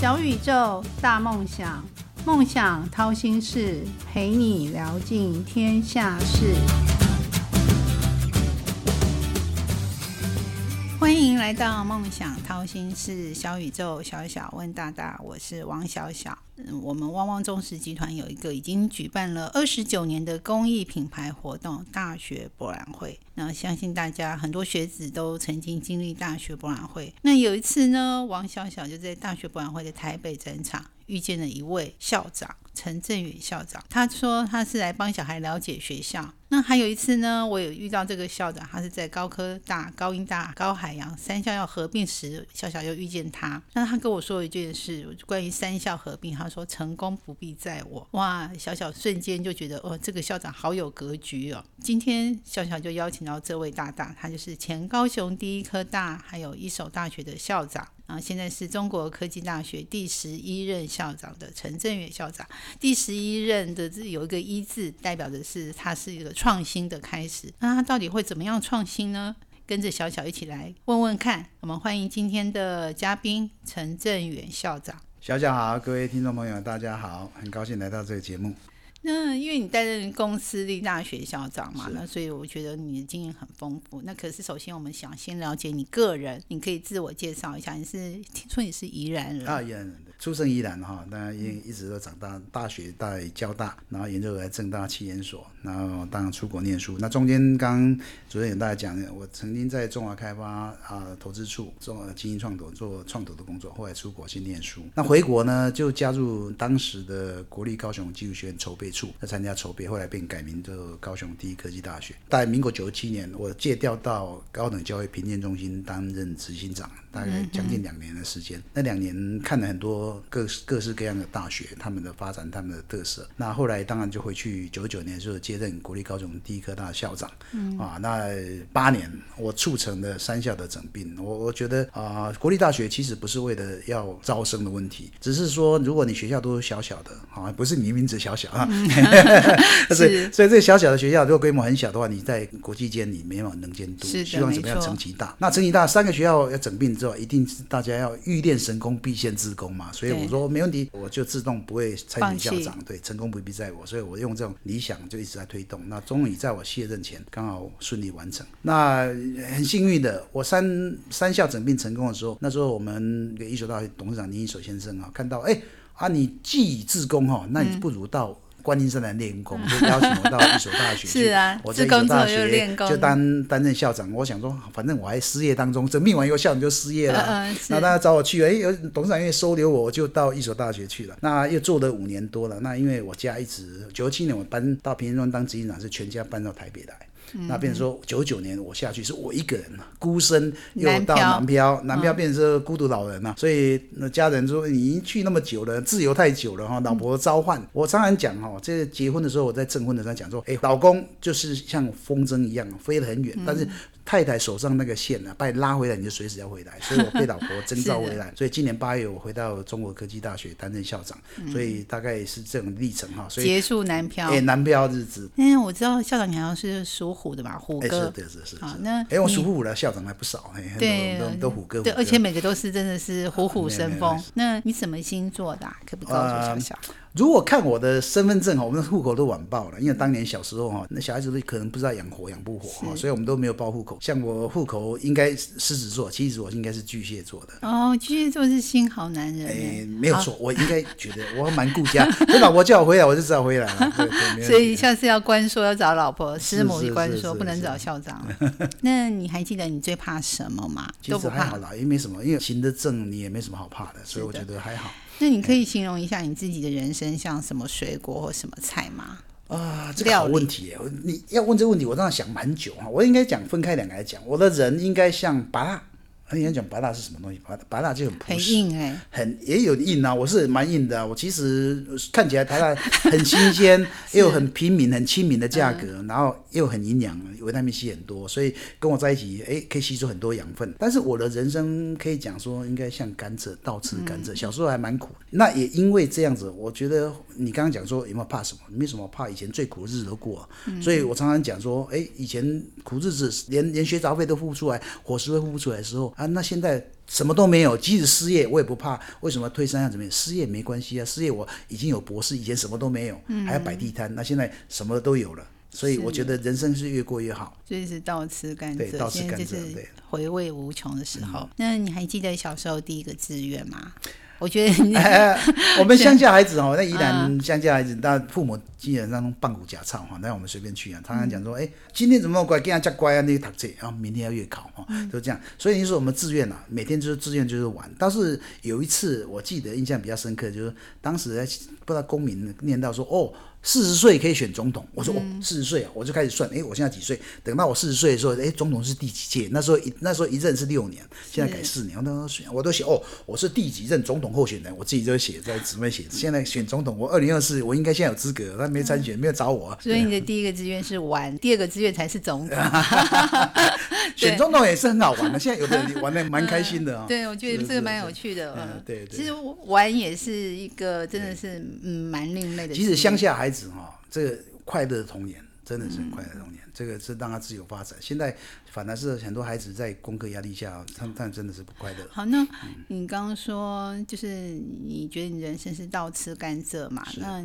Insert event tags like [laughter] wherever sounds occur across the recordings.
小宇宙，大梦想，梦想掏心事，陪你聊尽天下事。来到梦想掏心事，小宇宙，小小问大大，我是王小小。嗯，我们汪汪中石集团有一个已经举办了二十九年的公益品牌活动——大学博览会。那相信大家很多学子都曾经经历大学博览会。那有一次呢，王小小就在大学博览会的台北展场遇见了一位校长陈振宇校长。他说他是来帮小孩了解学校。那还有一次呢，我有遇到这个校长，他是在高科大、高音大、高海洋三校要合并时，小小又遇见他。那他跟我说一件事，关于三校合并，他说成功不必在我。哇，小小瞬间就觉得哦，这个校长好有格局哦。今天小小就邀请到这位大大，他就是前高雄第一科大还有一所大学的校长。啊，现在是中国科技大学第十一任校长的陈振远校长。第十一任的这有一个“一”字，代表的是他是一个创新的开始。那他到底会怎么样创新呢？跟着小小一起来问问看。我们欢迎今天的嘉宾陈振远校长。小小好，各位听众朋友，大家好，很高兴来到这个节目。那因为你担任公司立大学校长嘛，那所以我觉得你的经验很丰富。那可是首先我们想先了解你个人，你可以自我介绍一下。你是听说你是宜兰人啊？宜兰人，出生宜兰哈，那因一直都长大，大学在交大，然后研究在正大气研所，然后当然出国念书。那中间刚主任有大家讲，我曾经在中华开发啊投资处做经营创投做创投的工作，后来出国去念书。那回国呢，就加入当时的国立高雄技术学院筹备。处要参加筹备，后来便改名做高雄第一科技大学。在民国九十七年，我借调到高等教育评鉴中心担任执行长。大概将近两年的时间，那两年看了很多各各式各样的大学，他们的发展，他们的特色。那后来当然就回去九九年就接任国立高中第一科大校长。嗯啊，那八年我促成了三校的整并。我我觉得啊，国立大学其实不是为了要招生的问题，只是说如果你学校都小小的，啊，不是你名字小小啊，[laughs] [laughs] 是，所以这小小的学校如果规模很小的话，你在国际间你没有能见度。希望怎么样成绩大？那成绩大，三个学校要整并。之后一定是大家要欲练神功必先自宫嘛，所以我说没问题，我就自动不会参与校长。对，成功不必在我，所以我用这种理想就一直在推动。那终于在我卸任前刚好顺利完成。那很幸运的，我三三校整并成功的时候，那时候我们一所大学董事长林一手先生啊，看到哎啊你既已自宫哈，那你不如到。观音山来练功，就邀请我到一所大学 [laughs] 去。是啊我在一所大学就担担任校长。我想说，反正我还失业当中，这命完以后校长就失业了。那大家找我去，哎，有董事长愿意收留我，我就到一所大学去了。那又做了五年多了。那因为我家一直九七年我搬到平安庄当执行长，是全家搬到台北来。那变成说九九年我下去是我一个人孤身又到南漂，南漂变成是孤独老人了。所以那家人说你去那么久了，自由太久了哈，老婆召唤。我常常讲哈，这结婚的时候我在证婚的时候讲说，哎，老公就是像风筝一样飞得很远，但是。太太手上那个线呢，把你拉回来，你就随时要回来。所以我被老婆征召回来，[laughs] 所以今年八月我回到中国科技大学担任校长，所以大概是这种历程哈。所以结束南漂，哎，南漂日子。因为我知道校长你好像是属虎的吧？虎哥，是是是。好，那哎，我属虎的校长还不少，对，都虎哥。对，而且每个都是真的是虎虎生风。那你什么星座的？可不告诉小小？如果看我的身份证哈，我们的户口都晚报了，因为当年小时候哈，那小孩子都可能不知道养活养不活哈，所以我们都没有报户口。像我户口应该狮子座，其实我应该是巨蟹座的。哦，巨蟹座是心好男人。哎，没有错，我应该觉得我蛮顾家，[laughs] 我老婆叫我回来，我就知道回来了。[laughs] 所以下次要关说要找老婆，师母一关说不能找校长。[laughs] 那你还记得你最怕什么吗？其实还好啦，也没什么，因为行得正，你也没什么好怕的，所以我觉得还好。那你可以形容一下你自己的人生像什么水果或什么菜吗？啊，这个好问题耶！你要问这个问题，我当然想蛮久哈。我应该讲分开两个来讲，我的人应该像拔。很想讲白蜡是什么东西？白白蜡就很很硬哎，很也有硬啊。我是蛮硬的，啊我其实看起来白蜡很新鲜，又很平民、很亲民的价格，然后又很营养，维他命 C 很多，所以跟我在一起，哎，可以吸收很多养分。但是我的人生可以讲说，应该像甘蔗，倒吃甘蔗。小时候还蛮苦，那也因为这样子，我觉得你刚刚讲说有没有怕什么？没什么怕，以前最苦的日子都过，所以我常常讲说，哎，以前苦日子连连学杂费都付不出来，伙食费付不出来的时候。啊，那现在什么都没有，即使失业我也不怕，为什么推三样怎么样？失业没关系啊，失业我已经有博士，以前什么都没有，还要摆地摊，那现在什么都有了。所以我觉得人生是越过越好。所以是倒吃甘蔗，对倒吃现在甘蔗对回味无穷的时候。那你还记得小时候第一个志愿吗？我觉得你哎，[laughs] 我们乡下孩子哦，那宜嗯兰乡下孩子，那父母基本上都棒骨假唱哈，那我们随便去啊。常常讲说，哎，今天怎么乖，给人家乖啊，那个读册，然后明天要月考哈，都这样。所以你说我们自愿啊，每天就是自愿就是玩。但是有一次我记得印象比较深刻，就是当时在不知道公民念到说，哦。四十岁可以选总统，我说哦，四十岁啊，我就开始算，哎，我现在几岁？等到我四十岁的时候，哎，总统是第几届？那时候一那时候一任是六年，现在改四年，我都选，我都写哦，我是第几任总统候选人，我自己就写在纸面写。[laughs] 现在选总统，我二零二四，我应该现在有资格，他没参选，没有找我啊。所以你的第一个志愿是玩，第二个志愿才是总统。[laughs] 选总统也是很好玩的，[laughs] 现在有的人玩的蛮开心的啊。对，我觉得这个蛮有趣的。嗯对对其实玩也是一个真的是嗯蛮另类的志愿。其实乡下孩子哈、这个快乐的童年真的是很快乐童年，这个是让他自由发展。现在反而是很多孩子在功课压力下，他们他们真的是不快乐。好，那你刚刚说就是你觉得你人生是倒吃甘蔗嘛？那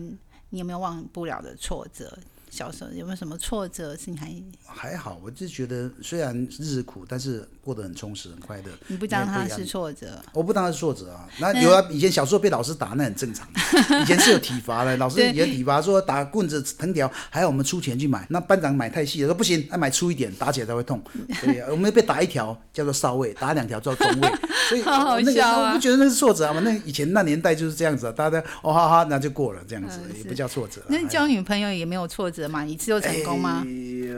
你有没有忘不了的挫折？小时候有没有什么挫折是你还还好，我就觉得虽然日子苦，但是过得很充实、很快乐。你不当它是挫折？我不当他是挫折啊，那有啊，以前小时候被老师打那很正常，以前是有体罚的，老师对以前体罚说打棍子、藤条，还要我们出钱去买。那班长买太细了，说不行，要买粗一点，打起来才会痛。所以我们被打一条叫做少尉，打两条叫中尉。所以好好 [laughs] 那个笑啊我不觉得那是挫折啊嘛，那以前那年代就是这样子啊，大家哦哈哈，那就过了这样子，嗯也不叫挫折啊。那交女朋友也没有挫折嘛？一次就成功吗？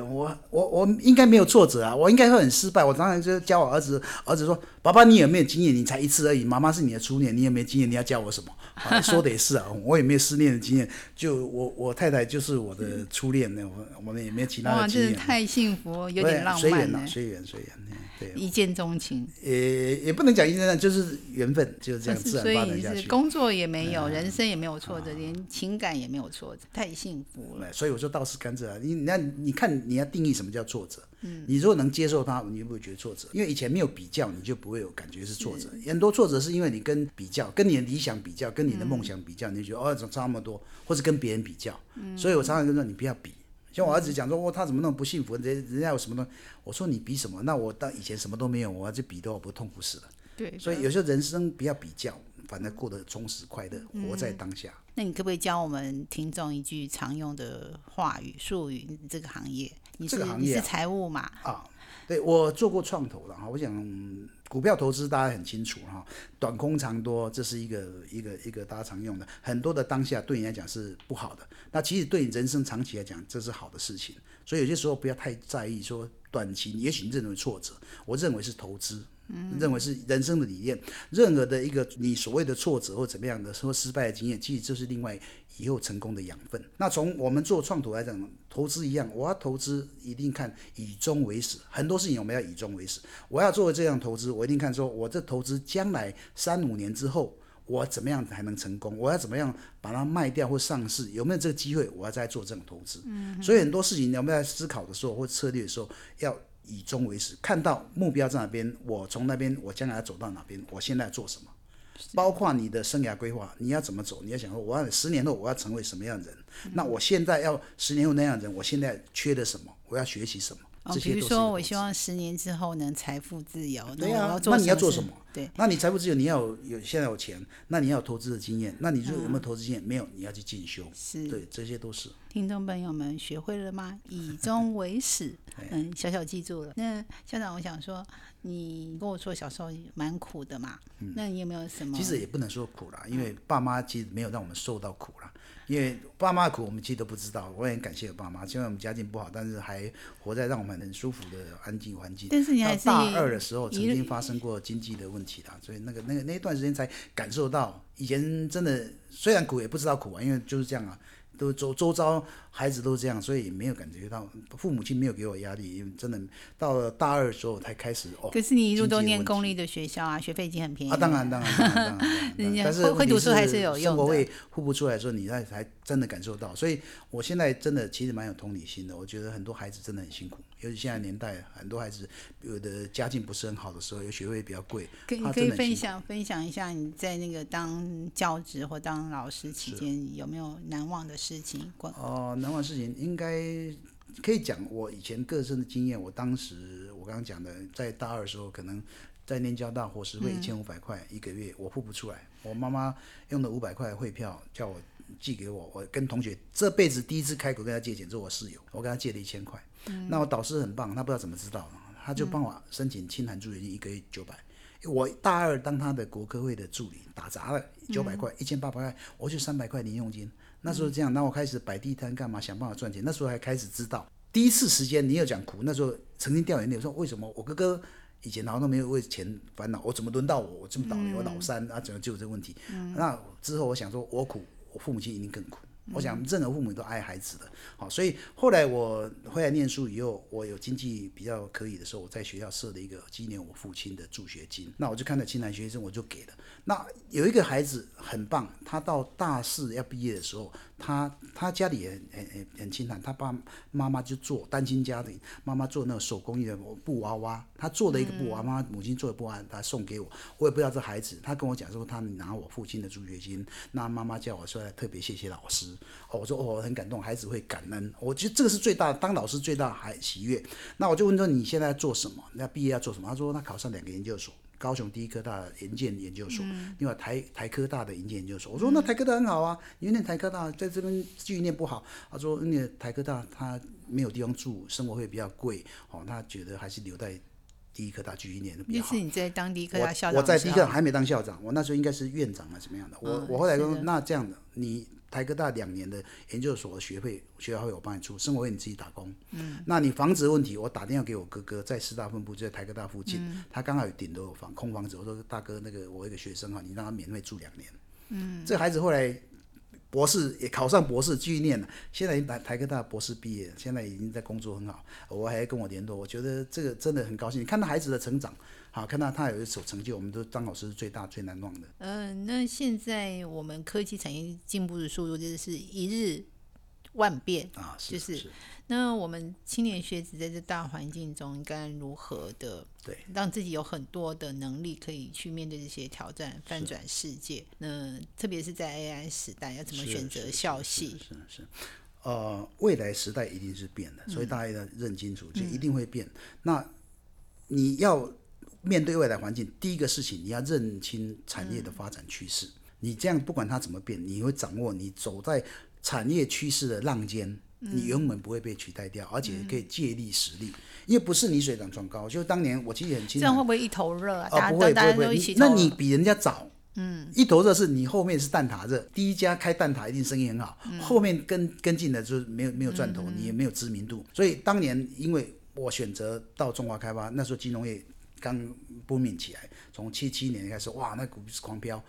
哎我我我应该没有挫折啊，我应该会很失败。我当然就教我儿子，儿子说：“爸爸，你有没有经验？你才一次而已，妈妈是你的初恋，你有没有经验？你要教我什么？”啊、说的也是啊，我也没有失恋的经验，就我我太太就是我的初恋呢，我我们也没有其他哇，的经验。真是太幸福，有点浪漫呢随缘呐，，随缘随缘，嗯对，一见钟情。也也不能讲一见钟情就是缘分，就是这样自然所以你发展下去。是工作也没有，人生也没有挫折，连情感也没有挫折，太幸福了。所以我说倒是甘蔗啊，你那你看你要定义什么叫挫折？嗯，你如果能接受它，你就不会觉得挫折，因为以前没有比较，你就不会有感觉是挫折。很多挫折是因为你跟比较，跟你的理想比较，跟你的梦想比较，你就觉得哦怎么差那么多，或者跟别人比较。嗯所以我常常跟说你不要比。像我儿子讲说，哦，他怎么那么不幸福？人人家有什么东西？我说你比什么？那我当以前什么都没有，我要去比的话，我不痛苦死了。对，所以有时候人生不要比较，反正过得充实快乐，活在当下。那你可不可以教我们听众一句常用的话语术语？这个行业，你是这个行业啊你是财务嘛？啊，对我做过创投了哈，我想嗯股票投资大家很清楚哈，短空长多这是一个一个一个大家常用的，很多的当下对你来讲是不好的，那其实对你人生长期来讲这是好的事情，所以有些时候不要太在意说短期，也许你认为挫折，我认为是投资。认为是人生的理念，任何的一个你所谓的挫折或怎么样的说失败的经验，其实就是另外以后成功的养分。那从我们做创投来讲，投资一样，我要投资一定看以终为始，很多事情我们要以终为始。我要做这样投资，我一定看说我这投资将来三五年之后。我怎么样才能成功？我要怎么样把它卖掉或上市？有没有这个机会？我要再做这种投资。嗯，所以很多事情我们在思考的时候或策略的时候，要以终为始，看到目标在哪边，我从那边我将来要走到哪边，我现在做什么，包括你的生涯规划，你要怎么走？你要想说，我要十年后我要成为什么样的人？那我现在要十年后那样的人，我现在缺的什么？我要学习什么？哦，这比如说，我希望十年之后能财富自由。对呀、那你要做什么？对，那你财富自由，你要有有现在有钱，那你要有投资的经验。那你如果嗯有没有投资经验？没有，你要去进修。是对，这些都是。听众朋友们学会了吗？以终为始，[laughs] 嗯，小小记住了。那校长，我想说，你跟我说小时候蛮苦的嘛，那你有没有什么？嗯其实也不能说苦啦，因为爸妈其实没有让我们受到苦啦。因为爸妈的苦我们其实都不知道，我也很感谢我爸妈。虽然我们家境不好，但是还活在让我们很舒服的安静环境。但是你还是到大二的时候，曾一经发生过经济的问题啦，所以那个那个那一段时间才感受到，以前真的虽然苦也不知道苦啊，因为就是这样啊。都周周遭孩子都这样，所以没有感觉到父母亲没有给我压力，因为真的到了大二的时候才开始哦。可是你一路都念公立的学校啊，学费已经很便宜啊，当然当然当然 [laughs] 人家但是会会读书还是有用的生活费付不出来的时候，你才才真的感受到。所以我现在真的其实蛮有同理心的，我觉得很多孩子真的很辛苦，尤其现在年代，很多孩子有的家境不是很好的时候，有学费比较贵，他可以可以分享分享一下你在那个当教职或当老师期间有没有难忘的事情？关哦，难忘事情应该可以讲我以前个人的经验。我当时我刚刚讲的，在大二的时候，可能在念交大伙食费一千五百块一个月，我付不出来。我妈妈用的五百块汇票叫我寄给我，我跟同学这辈子第一次开口跟他借钱，是我室友，我跟他借了一千块。那我导师很棒，他不知道怎么知道，他就帮我申请清寒助学金，一个月九百。我大二当他的国科会的助理，打杂了九百块，一千八百块，我就三百块零用金。那时候这样，那我开始摆地摊干嘛？想办法赚钱。那时候还开始知道，第一次时间你有讲苦。那时候曾经掉眼泪，说为什么我哥哥以前好像都没有为钱烦恼，我怎么轮到我？我这么倒霉，我老三啊，怎么就有这个问题？那之后我想说，我苦，我父母亲一定更苦。我想，任何父母都爱孩子的，好，所以后来我回来念书以后，我有经济比较可以的时候，我在学校设了一个纪念我父亲的助学金。那我就看到青南学生，我就给了。那有一个孩子很棒，他到大四要毕业的时候，他他家里也很很很很清淡，他爸妈妈就做单亲家庭，妈妈做那个手工艺的布娃娃，他做了一个布娃娃，母亲做的布娃娃，他送给我，我也不知道这孩子，他跟我讲说他拿我父亲的助学金，那妈妈叫我说特别谢谢老师，哦，我说哦很感动，孩子会感恩，我觉得这个是最大，当老师最大还喜悦。那我就问说你现在做什么？那毕业要做什么？他说他考上两个研究所。高雄第一科大研建研究所，另外台台科大的研建研究所。我说那台科大很好啊，因为那台科大在这边继续念不好。他说那个台科大他没有地方住，生活会比较贵，哦，他觉得还是留在第一科大继续念的比较好。那是你在当第一科大校长我在的时候第一科还没当校长，我那时候应该是院长啊，什么样的？我、嗯我后来说，那这样的，你台科大两年的研究所的学费，学校会我帮你出，生活费你自己打工。嗯，那你房子的问题，我打电话给我哥哥，在师大分部，就在台科大附近，嗯他刚好有顶楼有房空房子，我说大哥，那个我一个学生啊，你让他免费住两年。嗯，这孩子后来。博士也考上博士，继续念了。现在已经台台科大博士毕业，现在已经在工作很好。我还跟我联络，我觉得这个真的很高兴。看到孩子的成长，好，看到他有一手成就，我们都张老师是最大最难忘的。嗯、那现在我们科技产业进步的速度就是一日万变。啊，就是是那我们青年学子在这大环境中，应该如何的对让自己有很多的能力可以去面对这些挑战，翻转世界？那特别是在 AI 时代，要怎么选择校系？是是是，呃，未来时代一定是变的，所以大家要认清楚，就一定会变。那你要面对未来环境，第一个事情你要认清产业的发展趋势。你这样不管它怎么变，你会掌握你走在产业趋势的浪尖。你永远不会被取代掉，而且可以借力使力，因为不是你水涨船高。就当年我记得很清楚。这样，会不会一头热啊？哦，不会不会不会，那你比人家早，嗯，一头热是你后面是蛋挞热，第一家开蛋挞一定生意很好，嗯。后面跟跟进的就是没有没有赚头，你也没有知名度，所以当年因为我选择到中华开发，那时候金融业刚 booming 起来，从七七年开始，哇，那股市狂飙。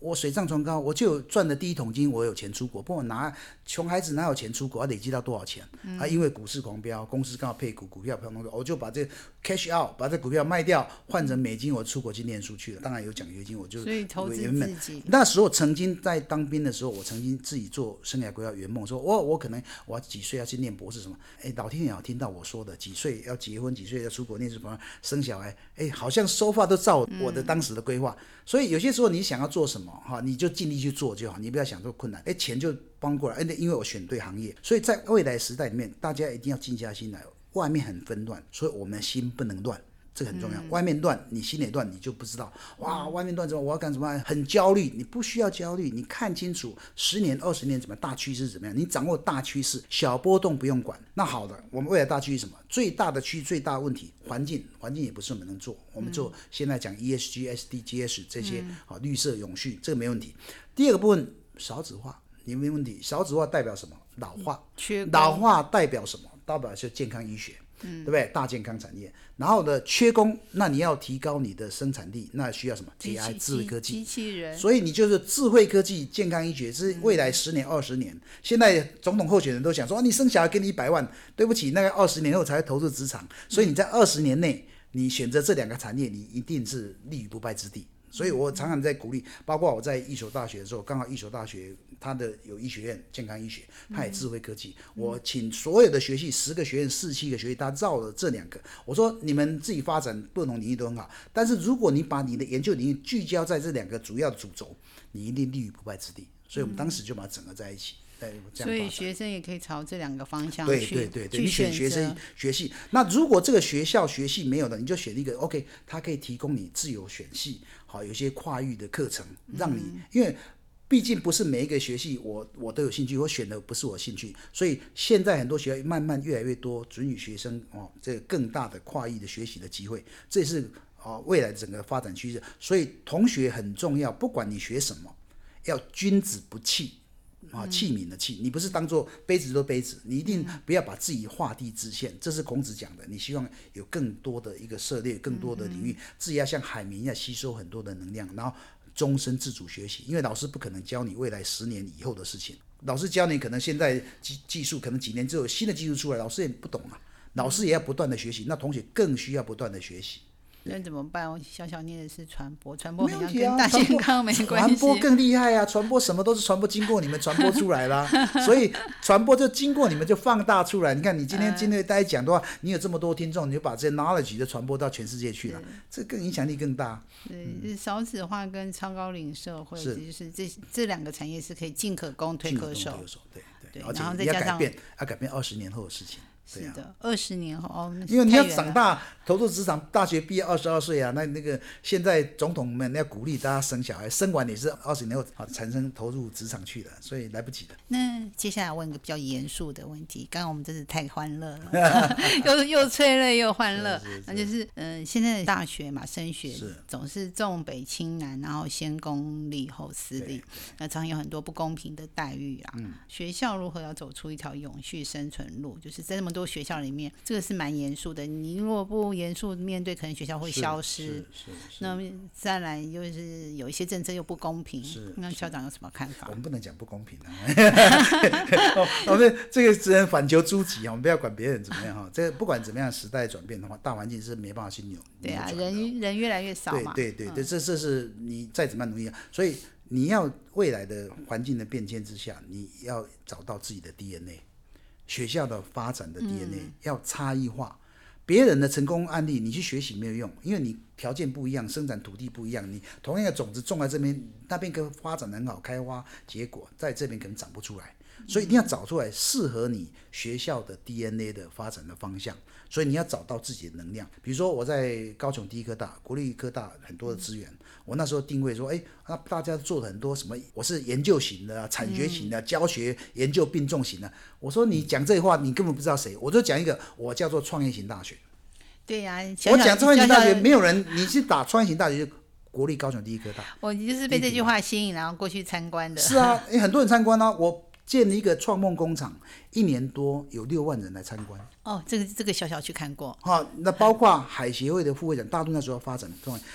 我水涨船高，我就赚的第一桶金，我有钱出国。不过拿穷孩子哪有钱出国？要累积到多少钱？啊，因为股市狂飙，公司刚好配股，股票飘动，我就把这 cash out，把这股票卖掉，换成美金，我出国去念书去了。当然有奖学金，我就所以投资自己那时候曾经在当兵的时候，我曾经自己做生涯规划圆梦，说我我可能我几岁要去念博士什么？哎，老天爷有听到我说的，几岁要结婚，几岁要出国念书，什么生小孩？哎，好像收发都照我的当时的规划。所以有些时候你想要做什么哈，你就尽力去做就好，你不要想做困难。哎，钱就帮过来。哎，因为我选对行业，所以在未来时代里面，大家一定要静下心来。外面很纷乱，所以我们心不能乱。这个很重要，外面乱，你心里乱，你就不知道哇，外面乱怎么，我要干什么？很焦虑，你不需要焦虑，你看清楚十年、二十年怎么大趋势怎么样，你掌握大趋势，小波动不用管。那好的，我们未来大趋势什么？最大的区最大问题，环境，环境也不是我们能做，我们做现在讲 ESG、SDGs 这些啊，绿色永续这个没问题。第二个部分，少子化，你没问题。少子化代表什么？老化。缺老化代表什么？代表是健康医学。对不对？大健康产业，然后呢，缺工，那你要提高你的生产力，那需要什么？AI 智慧科技，机器人。所以你就是智慧科技、健康医学是未来十年、二十年。现在总统候选人都想说，你生小孩给你一百万，对不起，那个二十年后才会投入职场。所以你在二十年内，你选择这两个产业，你一定是立于不败之地。所以我常常在鼓励，包括我在一所大学的时候，刚好一所大学它的有医学院健康医学，它也智慧科技。我请所有的学系十个学院四七个学系，他绕了这两个。我说你们自己发展不同领域都很好，但是如果你把你的研究领域聚焦在这两个主要主轴，你一定立于不败之地。所以我们当时就把它整合在一起。所以学生也可以朝这两个方向去对对对，你选学生学系。那如果这个学校学系没有的，你就选一个 OK，它可以提供你自由选系，好，有些跨域的课程，让你因为毕竟不是每一个学系我我都有兴趣，我选的不是我兴趣，所以现在很多学校慢慢越来越多准予学生哦，这个更大的跨域的学习的机会，这也是哦未来整个发展趋势。所以同学很重要，不管你学什么，要君子不器。啊，器皿的器，你不是当做杯子做杯子，你一定不要把自己画地自限，这是孔子讲的。你希望有更多的一个涉猎，更多的领域，自己要像海绵一样吸收很多的能量，然后终身自主学习。因为老师不可能教你未来十年以后的事情，老师教你可能现在技技术可能几年之后新的技术出来，老师也不懂啊，老师也要不断的学习，那同学更需要不断的学习。那怎么办？我小小念的是传播，传播好像跟大健康没关系。传播更厉害啊！传播什么都是传播，经过你们传播出来啦。[laughs] 所以传播就经过你们就放大出来。你看，你今天今天大家讲的话，你有这么多听众，你就把这些 knowledge 就传播到全世界去了，这更影响力更大。对，少子化跟超高龄社会，就是这这两个产业是可以进可攻退可守。对对，然后再加上要改变二十年后的事情。是的，二十年后哦，因为你要长大，投入职场，大学毕业二十二岁啊，那那个现在总统们要鼓励大家生小孩，生完也是二十年后啊，产生投入职场去的，所以来不及的。那接下来问个比较严肃的问题，刚刚我们真是太欢乐了，[laughs] 又又催泪又欢乐，那就是嗯，现在的大学嘛，升学总是重北轻南，然后先公立后私立，那常有很多不公平的待遇啊。学校如何要走出一条永续生存路，就是在这么多学校里面，这个是蛮严肃的。你如果不严肃面对，可能学校会消失。那再来就是有一些政策又不公平。是。那校长有什么看法？我们不能讲不公平啊。[laughs] 我们这个只能反求诸己啊，我们不要管别人怎么样哈。这个不管怎么样，时代转变的话，大环境是没办法去扭。对啊，人人越来越少嘛。对对对，这这是你再怎么样努力，所以你要未来的环境的变迁之下，你要找到自己的 DNA。学校的发展的 DNA 要差异化，别人的成功案例你去学习没有用，因为你条件不一样，生产土地不一样，你同样的种子种在这边，那边可发展很好，开花结果，在这边可能长不出来，所以一定要找出来适合你学校的 DNA 的发展的方向。所以你要找到自己的能量，比如说我在高雄第一科大、国立科大很多的资源，我那时候定位说，哎，那大家做了很多什么？我是研究型的、产学型的、教学研究并重型的。我说你讲这话，你根本不知道谁。我就讲一个，我叫做创业型大学。对呀，我讲创业型大学，没有人，你去打创业型大学，就国立高雄第一科大。我就是被这句话吸引，然后过去参观的。是啊，很多人参观啊，我。建了一个创梦工厂，一年多有六万人来参观。哦，这个这个小小去看过。好，那包括海协会的副会长，大陆那时候发展，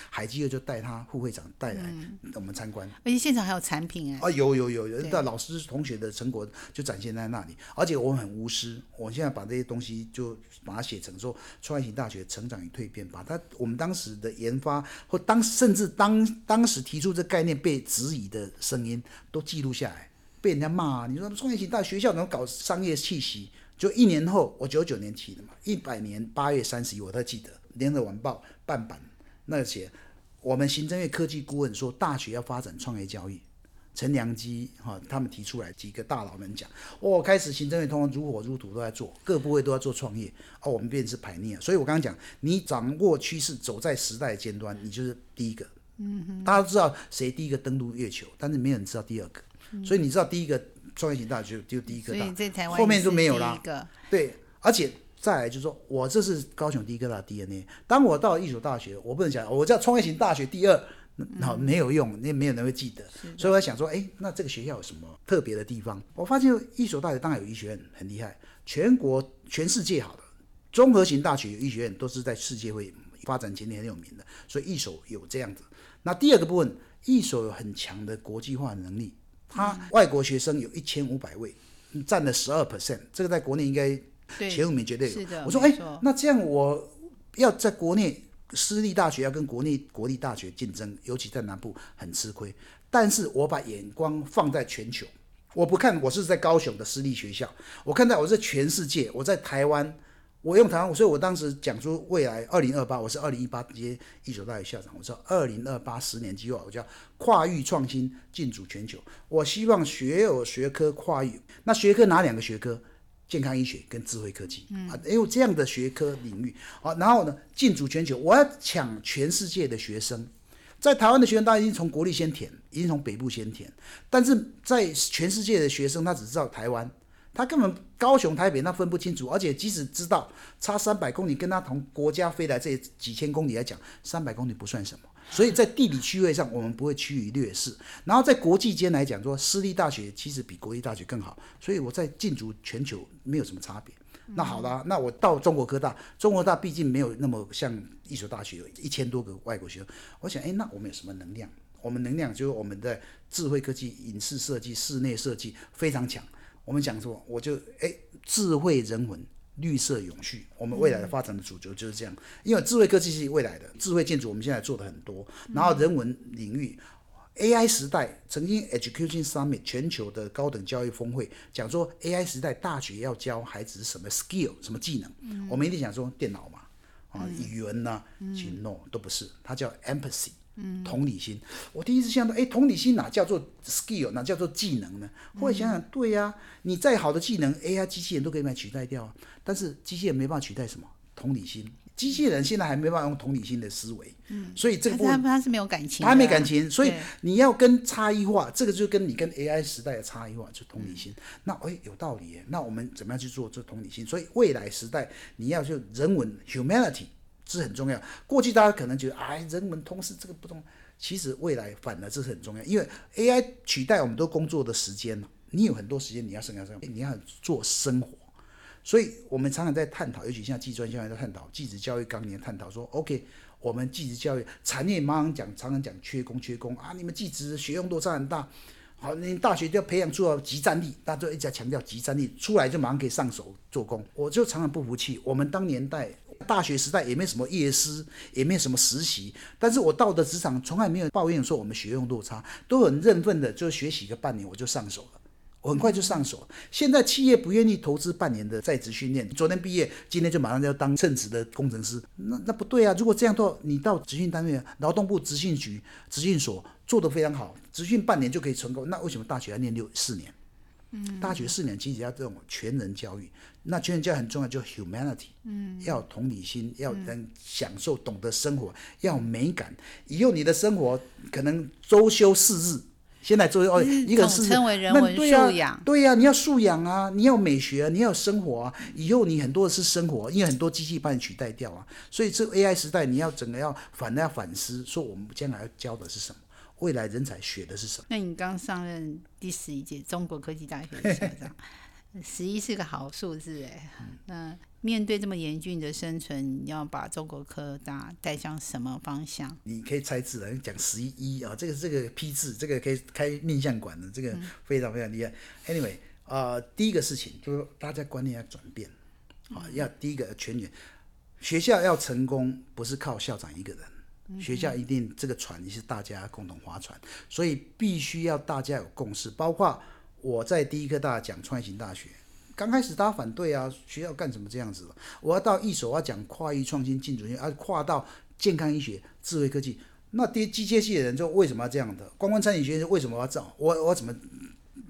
海基会就带他副会长带来我们参观。而且现场还有产品哎。啊，有有有有，的老师同学的成果就展现在那里。而且我们很无私，我现在把这些东西就把它写成说创新型大学成长与蜕变，把它我们当时的研发或当甚至当当时提出这概念被质疑的声音都记录下来。被人家骂，你说创业型大学校怎么搞商业气息？就一年后，我九九年起的嘛，一百年八月三十一，我都记得《联合晚报》半版那些，我们行政院科技顾问说，大学要发展创业教育，陈良基哈他们提出来，几个大佬们讲，哦，开始行政院通常如火如荼都在做，各部位都要做创业，哦，我们便是排逆所以我刚刚讲，你掌握趋势，走在时代尖端，你就是第一个。嗯哼，大家都知道谁第一个登陆月球，但是没有人知道第二个。所以你知道第一个创业型大学就第一个大，后面就没有了。对，而且再来就是说我这是高雄第一个大 DNA。当我到一所大学，我不能讲我叫创业型大学第二，好没有用，那没有人会记得。所以我在想说，哎，那这个学校有什么特别的地方？我发现一所大学当然有医学院很厉害，全国全世界好的综合型大学医学院都是在世界会发展前年很有名的，所以一所有这样子。那第二个部分，一所有很强的国际化能力，它外国学生有一千五百位，占了十二 percent，这个在国内应该前五名绝对有。我说，哎，那这样我要在国内私立大学要跟国内国立大学竞争，尤其在南部很吃亏。但是我把眼光放在全球，我不看我是在高雄的私立学校，我看到我在全世界，我在台湾。我用台湾，所以我当时讲出未来二零二八，我是二零一八接一所大学校长，我说二零二八十年计划，我叫跨域创新进驻全球。我希望学有学科跨域，那学科哪两个学科？健康医学跟智慧科技啊，因为这样的学科领域啊，然后呢进驻全球，我要抢全世界的学生。在台湾的学生，当然已经从国立先填，已经从北部先填，但是在全世界的学生，他只知道台湾。他根本高雄、台北那分不清楚，而且即使知道差三百公里，跟他同国家飞来这几千公里来讲，三百公里不算什么。所以在地理区位上，我们不会趋于劣势。然后在国际间来讲，说私立大学其实比国立大学更好。所以我在进驻全球没有什么差别。那好了，那我到中国科大，中国大毕竟没有那么像一所大学有一千多个外国学生。我想，哎，那我们有什么能量？我们能量就是我们的智慧科技、影视设计、室内设计非常强。我们讲说，我就哎，智慧人文、绿色永续，我们未来的发展的主轴就是这样。因为智慧科技是未来的智慧建筑，我们现在做的很多。然后人文领域，AI 时代，曾经 Education Summit 全球的高等教育峰会讲说，AI 时代大学要教孩子什么 skill 什么技能？我们一定想说电脑嘛，啊，语文呐，其实 no 都不是，它叫 empathy。同理心，我第一次想到，哎，同理心哪叫做 skill，哪叫做技能呢？后来想想，对呀，你再好的技能，AI 机器人都可以把它取代掉啊。但是机器人没办法取代什么？同理心，机器人现在还没办法用同理心的思维。嗯，所以这个他他是没有感情，他没感情，所以你要跟差异化，这个就跟你跟 AI 时代的差异化，就同理心。那哎，有道理耶。那我们怎么样去做这同理心？所以未来时代你要就人文 humanity。是很重要。过去大家可能觉得，哎，人文通识这个不重其实未来反而这是很重要，因为 AI 取代我们都工作的时间了你有很多时间你要生活上，你要做生活。所以我们常常在探讨，尤其像技专教育在探讨，技职教育纲年探讨说，OK，我们技职教育产业马上讲，常常讲缺工缺工啊，你们技职学用落差很大。好，你大学就要培养出集战力，大家都一直在强调集战力，出来就马上可以上手做工。我就常常不服气，我们当年代。大学时代也没什么夜师，也没什么实习，但是我到的职场从来没有抱怨说我们学用落差，都很认份的，就学习个半年我就上手了，我很快就上手。现在企业不愿意投资半年的在职训练，昨天毕业，今天就马上就要当称职的工程师，那那不对啊！如果这样做，你到职训单位，劳动部职训局、职训所做得非常好，职训半年就可以成功，那为什么大学要念六四年？大学四年其实要这种全人教育，那全人教育很重要，就 humanity，嗯，要同理心，要能享受，懂得生活，要美感。以后你的生活可能周休四日，现在周休哦，一个是称为人文素养，对呀，你要素养啊，你要美学，你要生活啊。以后你很多的是生活，因为很多机器把你取代掉啊。所以这 AI 时代，你要整个要反要反思，说我们将来要教的是什么。未来人才学的是什么？那你刚上任第十一届中国科技大学的校长，[laughs] 十一是个好数字哎。那面对这么严峻的生存，你要把中国科大带向什么方向？你可以猜字了，讲十一啊，这个这个批字，这个可以开面相馆的，这个非常非常厉害。Anyway，啊，第一个事情就是大家观念要转变，啊，要第一个全员学校要成功，不是靠校长一个人。学校一定这个船是大家共同划船，所以必须要大家有共识。包括我在第一科大讲创新大学，刚开始大家反对啊，学校干什么这样子？我要到一所要讲跨域创新进主啊，跨到健康医学、智慧科技。那第机械系的人就为什么要这样的？观光餐饮学院为什么要这样？我我怎么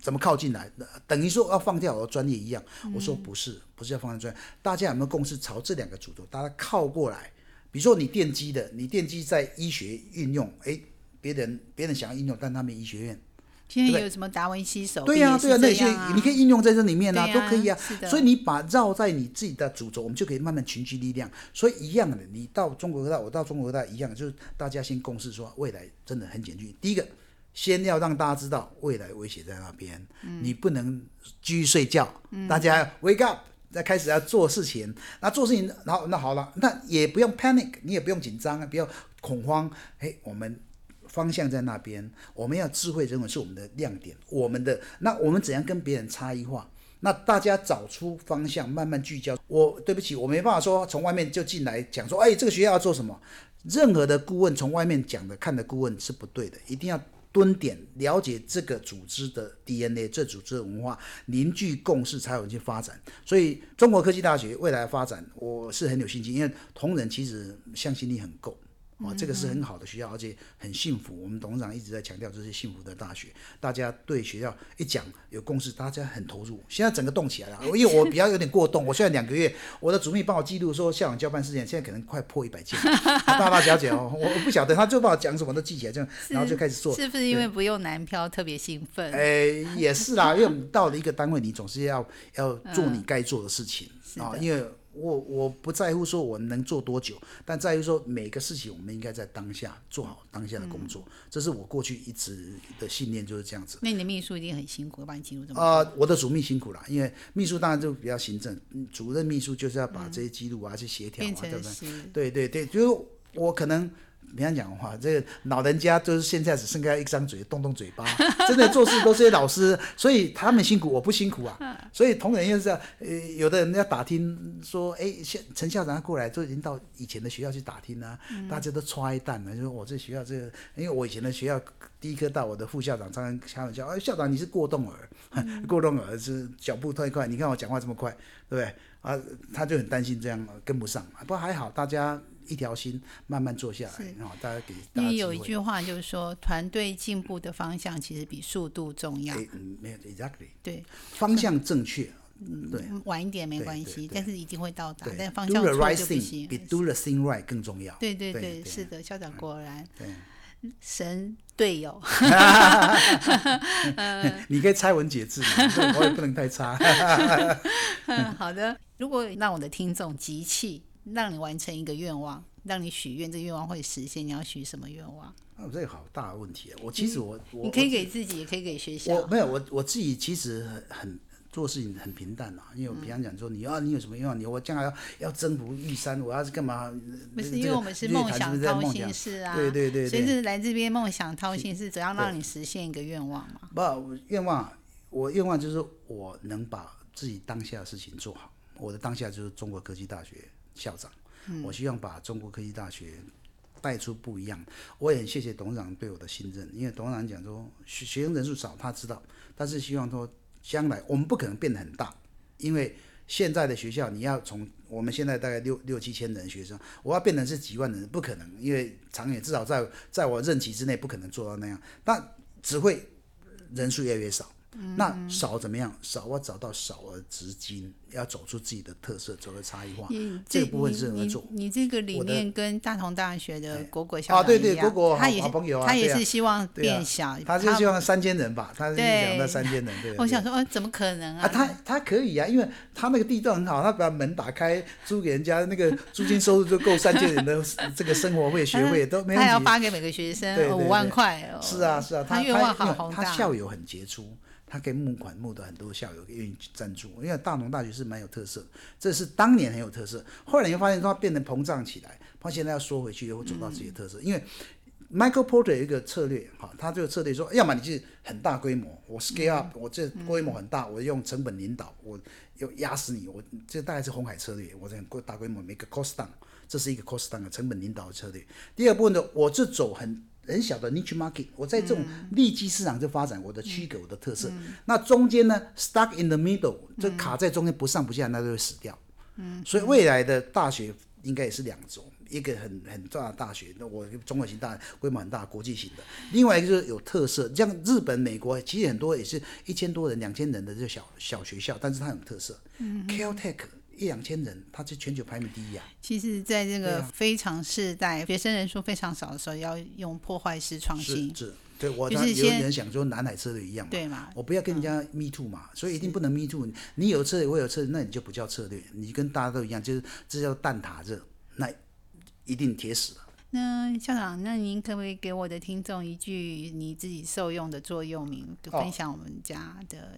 怎么靠进来？等于说要放掉我的专业一样？我说不是，不是要放掉专业。大家有没有共识？朝这两个主轴，大家靠过来。比如说你电机的，你电机在医学运用，哎，别人别人想要应用，但他没医学院。现在有什么达文西手？对呀，对呀，那些你可以应用在这里面啊，都可以啊。所以你把绕在你自己的主轴，我们就可以慢慢群聚力量。所以一样的，你到中国科大，我到中国科大一样，就是大家先共识说，未来真的很简峻。第一个，先要让大家知道未来威胁在那边，你不能继续睡觉。大家 wake up。在开始要做事情，那做事情，然后那好了，那也不用 panic，你也不用紧张，不要恐慌。哎，我们方向在那边，我们要智慧人文是我们的亮点，我们的那我们怎样跟别人差异化？那大家找出方向，慢慢聚焦。我对不起，我没办法说从外面就进来讲说，哎，这个学校要做什么？任何的顾问从外面讲的看的顾问是不对的，一定要。蹲点了解这个组织的 DNA，这组织的文化，凝聚共识才有去发展。所以中国科技大学未来发展，我是很有信心，因为同仁其实向心力很够。哦，这个是很好的学校，而且很幸福。我们董事长一直在强调这是幸福的大学，大家对学校一讲有共识，大家很投入。现在整个动起来了，因为我比较有点过动。我现在两个月，我的主秘帮我记录说校长交办事件，现在可能快破一百件。大大小小哦，我不晓得，他就帮我讲什么都记起来，这样然后就开始做。是不是因为不用南漂特别兴奋？哎，也是啦，因为到了一个单位，你总是要要做你该做的事情 [laughs] 啊，因为。我我不在乎说我能做多久，但在于说每个事情我们应该在当下做好当下的工作，这是我过去一直的信念就是这样子。那你的秘书一定很辛苦，帮你记录这么啊，我的主秘辛苦了，因为秘书当然就比较行政，主任秘书就是要把这些记录啊去协调啊，对不对？对对对，就是我可能。别样讲话，这个老人家就是现在只剩下一张嘴，动动嘴巴，[laughs] 真的做事都是些老师，所以他们辛苦，我不辛苦啊。所以同仁又是这样，呃，有的人要打听说，哎，现陈校长过来，就已经到以前的学校去打听啊，大家都揣蛋了，就说我这学校这个，因为我以前的学校第一科到我的副校长常常开玩笑，哎，校长你是过动儿，[laughs] 过动儿是脚步太快，你看我讲话这么快，对不对？啊，他就很担心这样跟不上，不过还好大家。一条心慢慢做下来，然后大家给。因为有一句话就是说，团队进步的方向其实比速度重要。嗯，没有，exactly。对，方向正确，对，晚一点没关系，但是一定会到达。但方向错就不行。比 do the thing right 更重要。对对对，是的，校长果然神队友。[laughs] 你可以猜文解字，我也不能太差。[laughs] 好的，如果让我的听众集气。让你完成一个愿望，让你许愿，这个愿望会实现。你要许什么愿望？啊，这个好大的问题啊！我其实我我你可以给自己，也可以给学校。我没有，我我自己其实很很做事情很平淡啊。因为我平常讲说，你要你有什么愿望，你我将来要要征服玉山，我要是干嘛？不是因为我们是梦想掏心事啊，对对对，所以是来这边梦想掏心事，怎样让你实现一个愿望嘛？不，愿望我愿望就是我能把自己当下的事情做好。我的当下就是中国科技大学。校长，我希望把中国科技大学带出不一样。我也很谢谢董事长对我的信任，因为董事长讲说学学生人数少，他知道，但是希望说将来我们不可能变得很大，因为现在的学校你要从我们现在大概六六七千人学生，我要变成是几万人，不可能，因为长远至少在在我任期之内不可能做到那样，但只会人数越来越少。那少怎么样？少我找到少而直金，要走出自己的特色，走出差异化。这个部分是怎么做？你这个理念跟大同大学的果果校长一样，他也他也是希望变小，他是希望三千人吧？他是想到三千人。对，我想说，哦，怎么可能啊？他他可以啊，因为他那个地段很好，他把门打开租给人家，那个租金收入就够三千人的 [laughs] 这个生活费、学费都没问题。他要发给每个学生五万块。是啊是啊，他愿望好宏大。他校友很杰出。他可以募款募的很多校友愿意赞助，因为大同大学是蛮有特色，这是当年很有特色。后来你会发现它变得膨胀起来，它现在要缩回去，又会走到自己的特色。因为 Michael Porter 有一个策略，哈，他这个策略说，要么你是很大规模，我 scale up，我这规模很大，我用成本领导，我又压死你，我这大概是红海策略，我这过大规模每个 cost down，这是一个 cost down 的成本领导的策略。第二部分呢，我这走很。很小的 niche market，我在这种利基市场就发展我的区隔我的特色。那中间呢，stuck in the middle，这卡在中间不上不下，那就会死掉。嗯，所以未来的大学应该也是两种，一个很很大的大学，那我综合型大，规模很大，国际型的；另外一个就是有特色，像日本、美国，其实很多也是一千多人、两千人的这小小学校，但是它有特色。嗯，Caltech。一两千人，他是全球排名第一啊！其实，在这个非常世代，学生人数非常少的时候，要用破坏式创新。是，对我就是有点想说南海策略一样嘛，对嘛？我不要跟人家 me too 嘛，所以一定不能 me too。你有策略，我有策略，那你就不叫策略，你跟大家都一样，就是这叫蛋挞热，那一定铁死了。那校长，那您可不可以给我的听众一句你自己受用的座右铭，分享我们家的？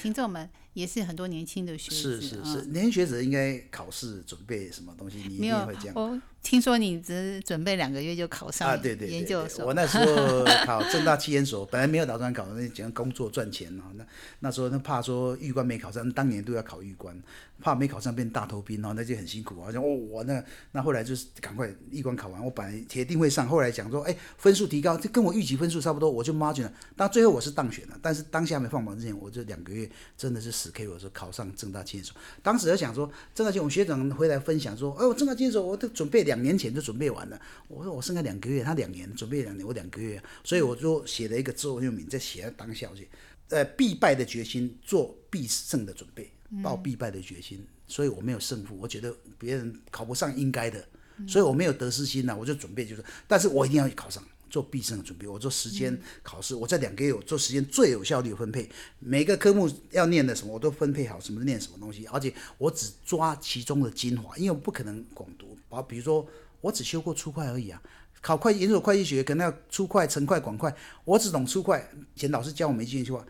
听众们也是很多年轻的学子，是是嗯是，年轻学者应该考试准备什么东西，你一定会这样。我听说你只准备两个月就考上啊，对对对研究所，我那时候考正大气研所，本来没有打算考，那讲工作赚钱哦。那那时候那怕说预官没考上，当年都要考预官，怕没考上变大头兵哦，那就很辛苦。好像哦，我那那后来就是赶快预官考完，我本来铁定会上，后来讲说，哎，分数提高，这跟我预期分数差不多，我就 margin 了。但最后我是当选了，但是当下没放榜之前，我这两个月真的是死 K，我说考上正大气研所。当时在想说，正大气，我们学长回来分享说，哎，我正大气研所我都准备两年前就准备完了。我说我剩下两个月，他两年准备两年，我两个月，所以我就写了一个座右铭，在写在当下去，呃，必败的决心，做必胜的准备，抱必败的决心。所以我没有胜负，我觉得别人考不上应该的，所以我没有得失心呐、我就准备就是，但是我一定要考上。做必胜的准备，我做时间考试，我在两个月我做时间最有效率的分配，每个科目要念的什么我都分配好，什么念什么东西，而且我只抓其中的精华，因为我不可能广读。啊，比如说我只修过粗快而已啊，考会计研究所会计学可能要粗快、成快、广快，我只懂粗快。以前老师教我们一句话，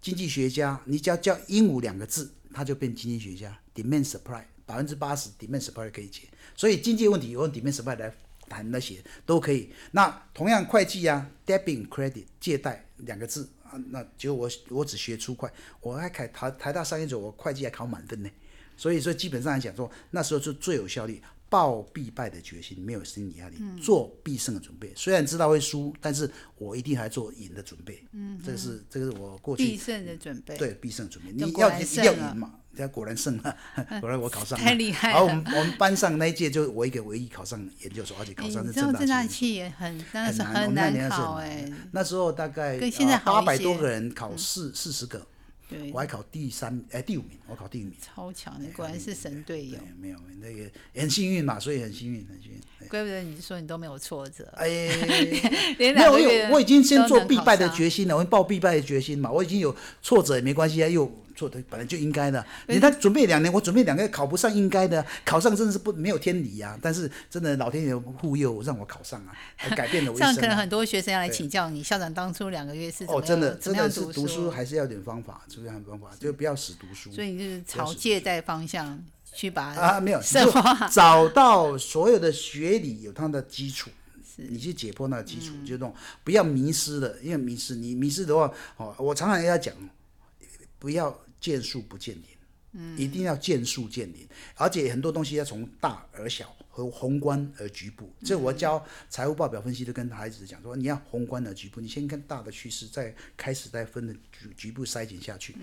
经济学家，你只要叫鹦鹉两个字，他就变经济学家。demand supply 百分之八十 demand supply 可以解，所以经济问题用 demand supply 来谈那些都可以。那同样会计啊，debit credit 借贷两个字啊，那结果我我只学粗会，我还考台台大商业组，我会计还考满分呢。所以说基本上来讲说，那时候是最有效率，抱必败的决心，没有心理压力，做必胜的准备。虽然知道会输，但是我一定还做赢的准备。嗯，这个是这个是我过去必胜的准备。对必胜准备，你要一定要赢嘛。人家果然胜了，[laughs] 果然我考上了，太厉害然后我们我们班上那一届就我一个唯一考上研究所，而且考哎上是正大正大气。气也很，那很是难，我们那年是考很哎、那时候大概跟现在好八百多个人考四四十个，对我，还考第三哎第五名，我考第五名。超强的，果然是神队友对。，没有那个很幸运嘛，所以很幸运，很幸运。怪不得你说你都没有挫折，哎，[laughs] 连没有，因两个月为我已经先做必败的决心了，我抱必败的决心嘛，我已经有挫折也没关系啊，又做的本来就应该的。你他准备两年，我准备两个月考不上应该的，考上真的是不没有天理啊！但是真的老天爷护佑让我考上啊，[laughs] 改变了我一这样生啊。可能很多学生要来请教你，校长当初两个月是哦，真的怎么样真的是读读书还是要点方法，是要有方法，就不要死读书。所以你就是朝借贷方向去把啊，没有，你就。找到所有的学理有它的基础，你去解剖那个基础，嗯就那种不要迷失了，因为迷失你迷失的话，哦，我常常跟他讲，不要见树不见林。嗯一定要见树见林，而且很多东西要从大而小和宏观而局部。这我教财务报表分析都跟孩子讲说，你要宏观而局部，你先看大的趋势，再开始再分的局局部筛减下去。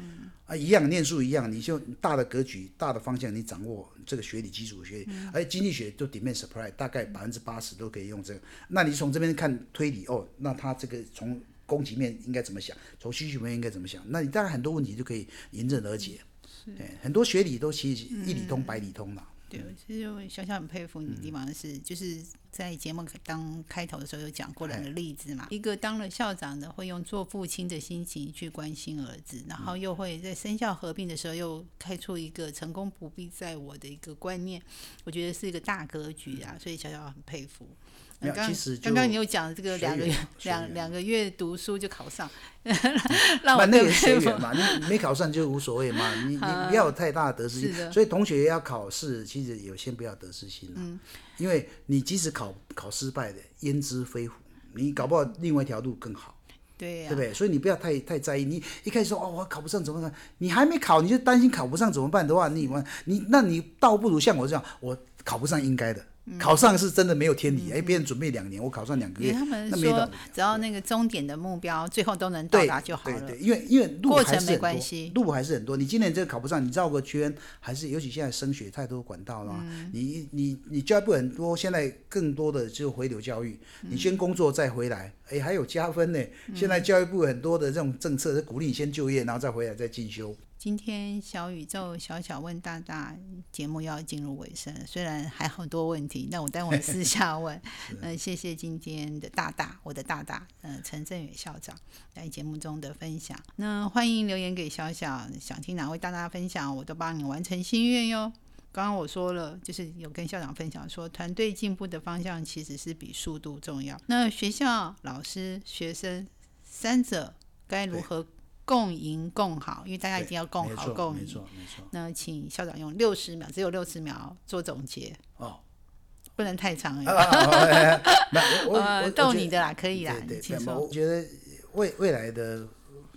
啊，一样念书一样，你就大的格局、大的方向你掌握这个学理基础学理，而经济学就 demand supply 大概百分之八十都可以用这个。那你从这边看推理哦，那他这个从供给面应该怎么想，从需求面应该怎么想，那你当然很多问题就可以迎刃而解。是，很多学理都其实一理通百理通嘛。对，其实我小小很佩服你的地方是，就是在节目当开头的时候有讲过两个例子嘛，一个当了校长的会用做父亲的心情去关心儿子，然后又会在生校合并的时候又开出一个成功不必在我的一个观念，我觉得是一个大格局啊，所以小小很佩服。没有刚其实刚刚你又讲这个随两个 [laughs] 两两个月读书就考上，[laughs] 让我那那更个随佩服缘嘛，你没考上就无所谓嘛，你你不要有太大的得失心。所以同学要考试，其实有先不要得失心啦，嗯因为你即使考考失败的，焉知非福？你搞不好另外一条路更好。对呀、对不对？所以你不要太太在意。你一开始说哦，我考不上怎么办？你还没考，你就担心考不上怎么办的话，你完你那你倒不如像我这样，我考不上应该的，考上是真的没有天理。哎，别人准备两年，我考上两个月，他们说。只要那个终点的目标最后都能到达就好了。对对，因为因为路还是很多关系路还是很多。你今年这个考不上，你绕个圈，还是尤其现在升学太多管道了。嗯你你你教育部很多，现在更多的就是回流教育，嗯你先工作再回来，哎，还有加分呢。现在教育部很多的这种政策是鼓励你先就业，然后再回来再进修。今天小宇宙小小问大大节目要进入尾声，虽然还很多问题，那我待会私下问。[laughs] 呃，谢谢今天的大大，我的大大，呃，陈振远校长来节目中的分享。那欢迎留言给小小，想听哪位大大分享，我都帮你完成心愿哟。刚刚我说了，就是有跟校长分享说，团队进步的方向其实是比速度重要。那学校、老师、学生三者该如何共赢共好，因为大家一定要共，好共赢。没错，没错。那请校长用六十秒，只有六十秒做总结，哦，不能太长那我我逗你的啦，可以啦，对对，你请说。我觉得未未来的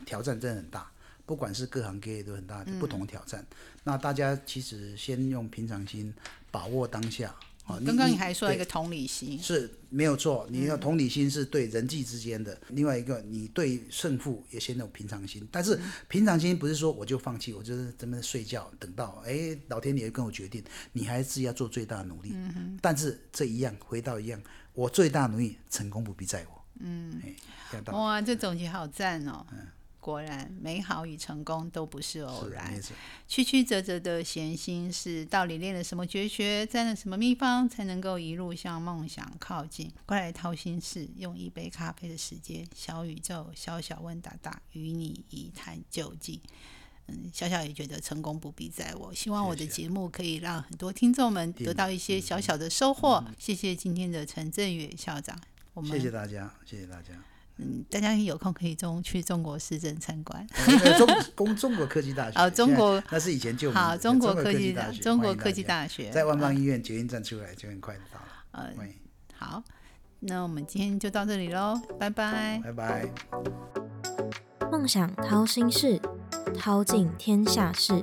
挑战真的很大，不管是各行各业都很大的不同的挑战。那大家其实先用平常心把握当下。哦，刚刚你还说了一个同理心，是没有错，你嗯要同理心是对人际之间的。另外一个，你对胜负也先有平常心。但是嗯平常心不是说我就放弃，我就是这么睡觉，等到哎老天爷跟我决定，你还是要做最大的努力。嗯但是这一样回到一样，我最大的努力，成功不必在我。嗯，哇，这总结好赞哦！果然，美好与成功都不是偶然。曲曲折折的闲心是，到底练了什么绝学，沾了什么秘方，才能够一路向梦想靠近？快来掏心事，用一杯咖啡的时间，小宇宙小小问答答，与你一探究竟。嗯，小小也觉得成功不必在我，希望我的节目可以让很多听众们得到一些小小的收获。谢谢今天的陈振宇校长，我们谢谢大家，谢谢大家。嗯，大家有空可以中去中国市政参观。呃中中中国科技大学哦中国那是以前旧好，中国科技大学，[laughs] 中国科技大学在万邦医院捷运站出来就很快到了。呃欢迎，好，那我们今天就到这里喽，拜拜。拜拜。梦想掏心事，掏尽天下事。